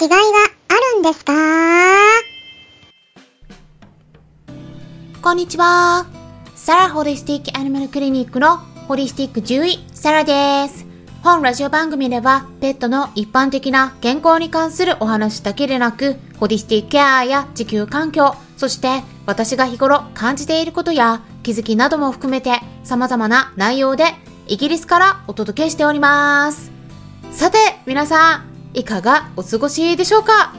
違いはあるんですか？こんにちは。サラホリスティックアニマルクリニックのホリスティック獣医、サラです。本ラジオ番組では、ペットの一般的な健康に関するお話だけでなく、ホリスティックケアや地球環境、そして私が日頃感じていることや気づきなども含めて様々な内容でイギリスからお届けしております。さて、皆さん、いかがお過ごしでしょうか？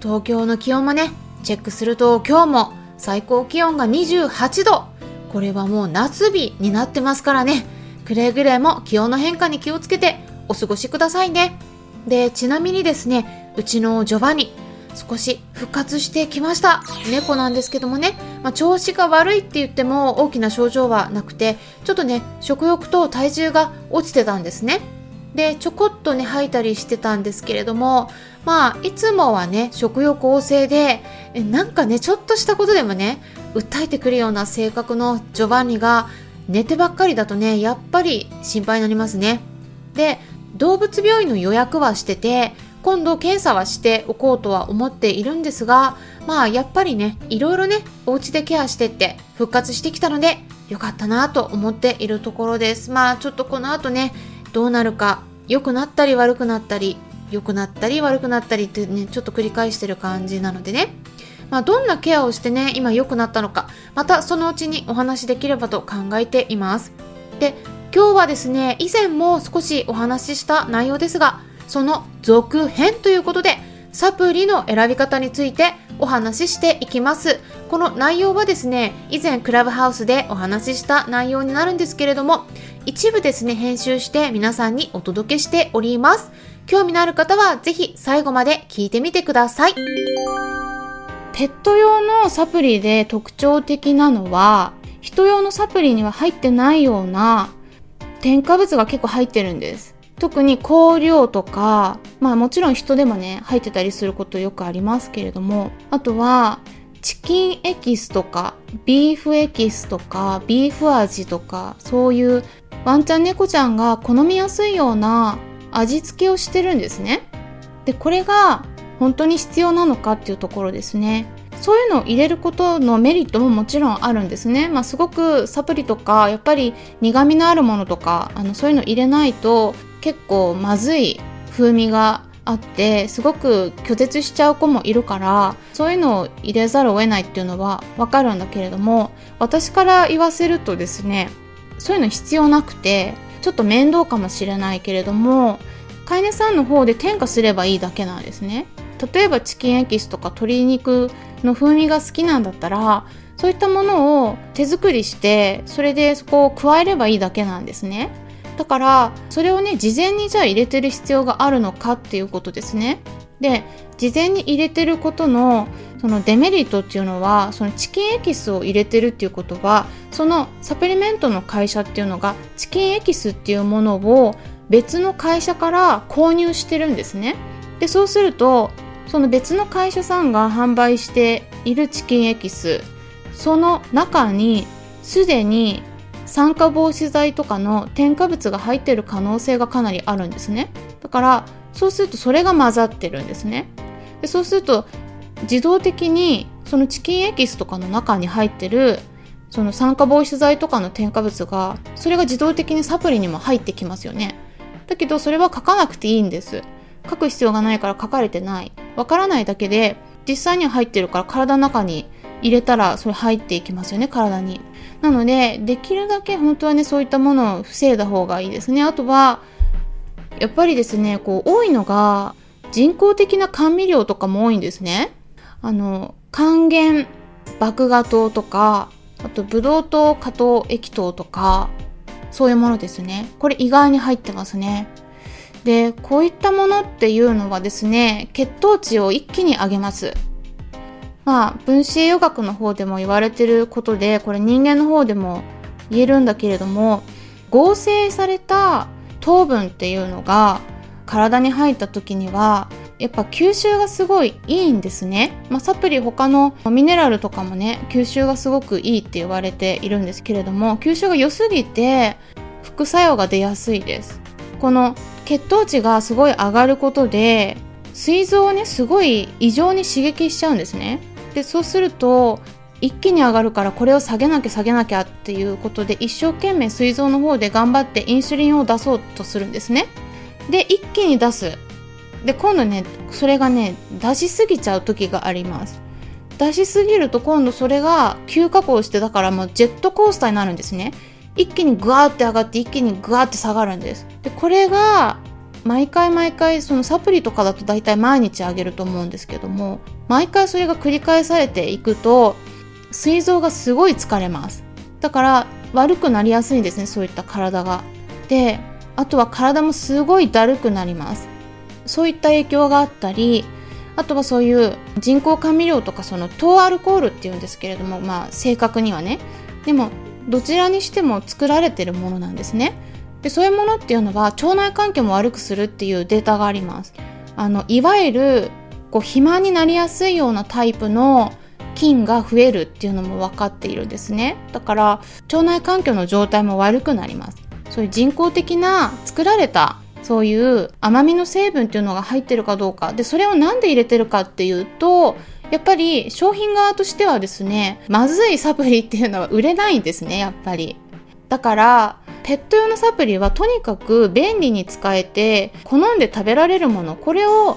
東京の気温もね、チェックすると今日も最高気温が28度。これはもう夏日になってますからね。くれぐれも気温の変化に気をつけてお過ごしくださいね。で、ちなみにですね、うちのジョバニ、少し復活してきました。猫なんですけどもね、まあ、調子が悪いって言っても大きな症状はなくて、ちょっとね、食欲と体重が落ちてたんですね。でちょこっとね吐いたりしてたんですけれどもまあいつもはね食欲旺盛でなんかねちょっとしたことでもね訴えてくるような性格のジョバンニが寝てばっかりだとねやっぱり心配になりますね。で動物病院の予約はしてて今度検査はしておこうとは思っているんですがまあやっぱりねいろいろねお家でケアしてって復活してきたのでよかったなと思っているところです。まあちょっとこの後ねどうなるか良くなったり悪くなったり良くなったり悪くなったりってねちょっと繰り返してる感じなのでね。まあ、どんなケアをしてね今良くなったのかまたそのうちにお話しできればと考えています。で今日はですね以前も少しお話しした内容ですがその続編ということでサプリの選び方についてお話ししていきます。この内容はですね以前クラブハウスでお話しした内容になるんですけれども一部ですね、編集して皆さんにお届けしております。興味のある方はぜひ最後まで聞いてみてください。ペット用のサプリで特徴的なのは、人用のサプリには入ってないような添加物が結構入ってるんです。特に香料とか、まあもちろん人でもね、入ってたりすることよくありますけれども、あとは、チキンエキスとか、ビーフエキスとか、ビーフ味とか、そういうワンちゃん猫ちゃんが好みやすいような味付けをしてるんですね。で、これが本当に必要なのかっていうところですね。そういうのを入れることのメリットももちろんあるんですね。まあ、すごくサプリとか、やっぱり苦味のあるものとか、あの、そういうの入れないと結構まずい風味があってすごく拒絶しちゃう子もいるからそういうのを入れざるを得ないっていうのはわかるんだけれども私から言わせるとですねそういうの必要なくてちょっと面倒かもしれないけれども飼い主さんの方で添加すればいいだけなんですね。例えばチキンエキスとか鶏肉の風味が好きなんだったらそういったものを手作りしてそれでそこを加えればいいだけなんですね。だからそれをね事前にじゃあ入れてる必要があるのかっていうことですね。で事前に入れてることのそのデメリットっていうのはそのチキンエキスを入れてるっていうことはそのサプリメントの会社っていうのがチキンエキスっていうものを別の会社から購入してるんですね。でそうするとその別の会社さんが販売しているチキンエキスその中にすでに酸化防止剤とかの添加物が入ってる可能性がかなりあるんですね。だからそうするとそれが混ざってるんですね。でそうすると自動的にそのチキンエキスとかの中に入ってるその酸化防止剤とかの添加物がそれが自動的にサプリにも入ってきますよね。だけどそれは書かなくていいんです。書く必要がないから書かれてない。わからないだけで実際には入ってるから体の中に入れたらそれ入っていきますよね体に。なのでできるだけ本当はねそういったものを防いだ方がいいですね。あとはやっぱりですねこう多いのが人工的な甘味料とかも多いんですね。あの還元麦芽糖とかあとブドウ糖果糖液糖とかそういうものですね。これ意外に入ってますね。でこういったものっていうのはですね血糖値を一気に上げます。まあ分子栄養学の方でも言われてることでこれ人間の方でも言えるんだけれども合成された糖分っていうのが体に入った時にはやっぱ吸収がすごいいいんですね、まあ、サプリ他のミネラルとかもね吸収がすごくいいって言われているんですけれども吸収が良すぎて副作用が出やすいです。この血糖値がすごい上がることで膵臓をねすごい異常に刺激しちゃうんですね。でそうすると一気に上がるからこれを下げなきゃ下げなきゃっていうことで一生懸命膵臓の方で頑張ってインスリンを出そうとするんですね。で一気に出す。で今度ねそれがね出しすぎちゃう時があります。出しすぎると今度それが急加工してだからもうジェットコースターになるんですね。一気にグワーって上がって一気にグワーって下がるんです。でこれが毎回毎回そのサプリとかだと大体毎日あげると思うんですけども毎回それが繰り返されていくと膵臓がすごい疲れます。だから悪くなりやすいんですねそういった体が。であとは体もすごいだるくなります。そういった影響があったりあとはそういう人工甘味料とかその糖アルコールっていうんですけれどもまあ正確にはね。でもどちらにしても作られてるものなんですね。でそういうものっていうのは腸内環境も悪くするっていうデータがあります。あのいわゆるこう肥満になりやすいようなタイプの菌が増えるっていうのも分かっているんですね。だから腸内環境の状態も悪くなります。そういう人工的な作られたそういう甘みの成分っていうのが入ってるかどうか。でそれを何で入れてるかっていうとやっぱり商品側としてはですねまずいサプリっていうのは売れないんですねやっぱり。だからペット用のサプリはとにかく便利に使えて好んで食べられるもの。これを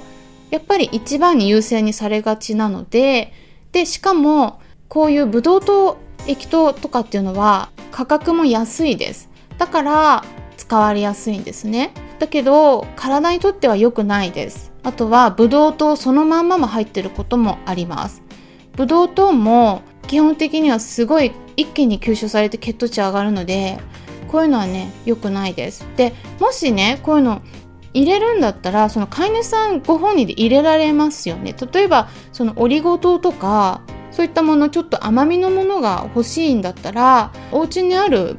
やっぱり一番に優先にされがちなので。でしかもこういうブドウ糖液糖とかっていうのは価格も安いです。だから使われやすいんですね。だけど体にとっては良くないです。あとはブドウ糖そのまんまも入ってることもあります。ブドウ糖も基本的にはすごい一気に吸収されて血糖値上がるのでこういうのはね良くないです。でもしねこういうの入れるんだったらその飼い主さんご本人で入れられますよね。例えばそのオリゴ糖とかそういったものちょっと甘みのものが欲しいんだったらお家にある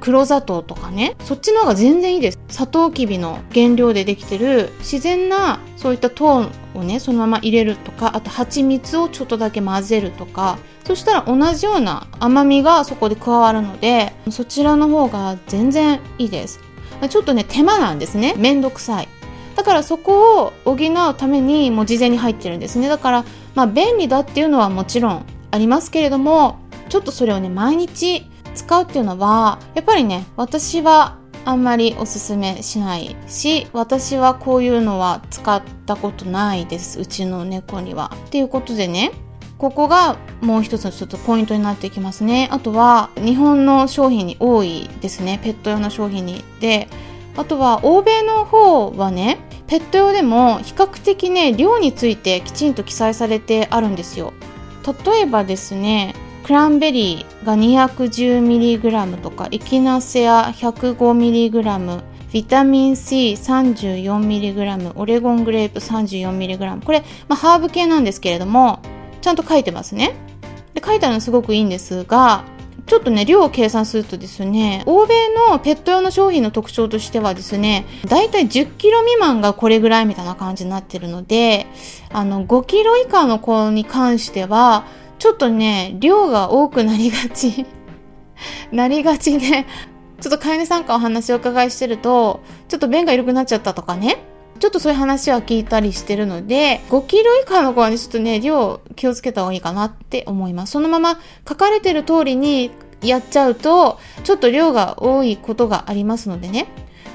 黒砂糖とかね。そっちの方が全然いいです。サトウキビの原料でできてる。自然なそういった糖をねそのまま入れるとかあと蜂蜜をちょっとだけ混ぜるとか。そしたら同じような甘みがそこで加わるのでそちらの方が全然いいです。ちょっとね手間なんですね。めんどくさい。だからそこを補うためにもう事前に入ってるんですね。だからまあ便利だっていうのはもちろんありますけれどもちょっとそれをね毎日使うっていうのはやっぱりね私はあんまりおすすめしないし私はこういうのは使ったことないですうちの猫には。っていうことでねここがもう一つのちょっとポイントになってきますね。あとは日本の商品に多いですね。ペット用の商品に。で、あとは欧米の方はね、ペット用でも比較的ね、量についてきちんと記載されてあるんですよ。例えばですね、クランベリーが 210mg とか、エキナセア 105mg、ビタミン C34mg、オレゴングレープ 34mg。これ、まあ、ハーブ系なんですけれども、ちゃんと書いてますね。で、書いてあるのすごくいいんですが、ちょっとね、量を計算するとですね、欧米のペット用の商品の特徴としてはですね、だいたい10キロ未満がこれぐらいみたいな感じになってるので、あの、5キロ以下の子に関しては、ちょっとね、量が多くなりがち なりがちで、ちょっと飼い主さんからお話をお伺いしてると、ちょっと便が緩くなっちゃったとかね、ちょっとそういう話は聞いたりしてるので、5キロ以下の子はね、ちょっとね、量気をつけた方がいいかなって思います。そのまま書かれてる通りにやっちゃうと、ちょっと量が多いことがありますのでね。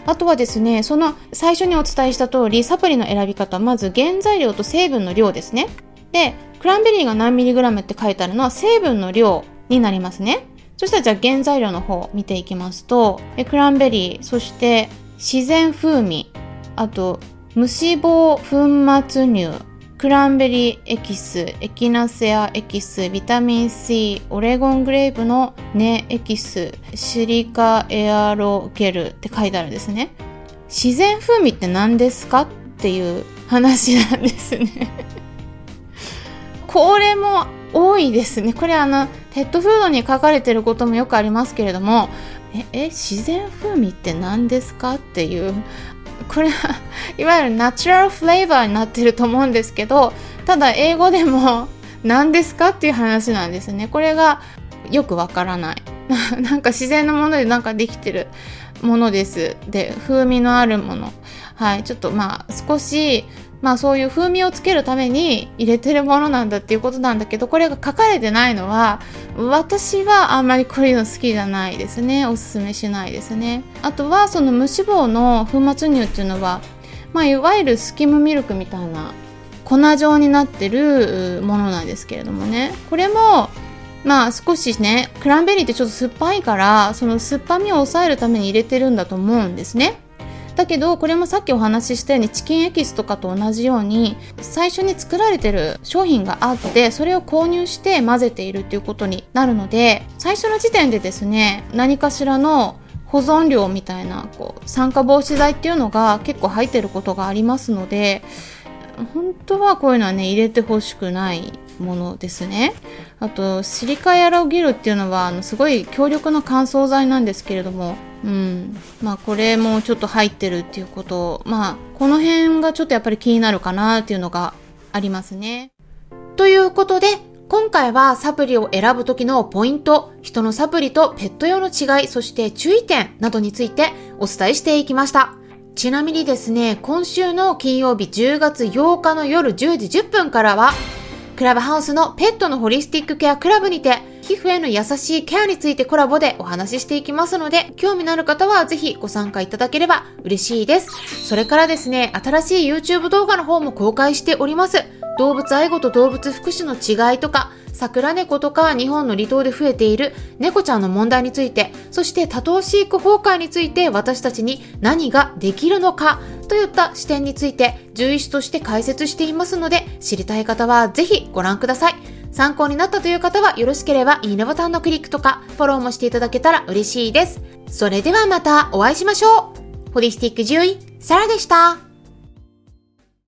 あとはですね、その最初にお伝えした通り、サプリの選び方、まず原材料と成分の量ですね。で、クランベリーが何ミリグラムって書いてあるのは成分の量になりますね。そしたらじゃあ原材料の方見ていきますと、クランベリー、そして自然風味、あと無脂肪粉末乳、クランベリーエキス、エキナセアエキス、ビタミン C、オレゴングレープの根エキス、シリカエアロゲルって書いてあるんですね。自然風味って何ですか？っていう話なんですねこれも多いですね。これあの、ペットフードに書かれてることもよくありますけれども、え、え、自然風味って何ですかっていう、これはいわゆるナチュラルフレーバーになってると思うんですけどただ英語でも何ですかっていう話なんですねこれがよくわからないなんか自然のものでなんかできてるものですで風味のあるものはいちょっとまあ少しまあそういう風味をつけるために入れてるものなんだっていうことなんだけど、これが書かれてないのは、私はあんまりこういうの好きじゃないですね。おすすめしないですね。あとはその無脂肪の粉末乳っていうのは、まあいわゆるスキムミルクみたいな粉状になってるものなんですけれどもね。これもまあ少しね、クランベリーってちょっと酸っぱいから、その酸っぱみを抑えるために入れてるんだと思うんですね。だけどこれもさっきお話ししたようにチキンエキスとかと同じように最初に作られてる商品があってそれを購入して混ぜているっていうことになるので最初の時点でですね何かしらの保存料みたいなこう酸化防止剤っていうのが結構入ってることがありますので本当はこういうのはね入れてほしくないものですね。あとシリカエアロゲルっていうのはあのすごい強力な乾燥剤なんですけれどもうん。まあこれもちょっと入ってるっていうこと。まあこの辺がちょっとやっぱり気になるかなっていうのがありますね。ということで今回はサプリを選ぶ時のポイント、人のサプリとペット用の違い、そして注意点などについてお伝えしていきました。ちなみにですね、今週の金曜日10月8日の夜10時10分からは、クラブハウスのペットのホリスティックケアクラブにて、皮膚への優しいケアについてコラボでお話ししていきますので、興味のある方はぜひご参加いただければ嬉しいです。それからですね、新しい YouTube 動画の方も公開しております。動物愛護と動物福祉の違いとか、桜猫とか日本の離島で増えている猫ちゃんの問題について、そして多頭飼育崩壊について私たちに何ができるのかといった視点について獣医師として解説していますので、知りたい方はぜひご覧ください。参考になったという方はよろしければいいねボタンのクリックとかフォローもしていただけたら嬉しいです。それではまたお会いしましょう。ホリスティック獣医、サラでした。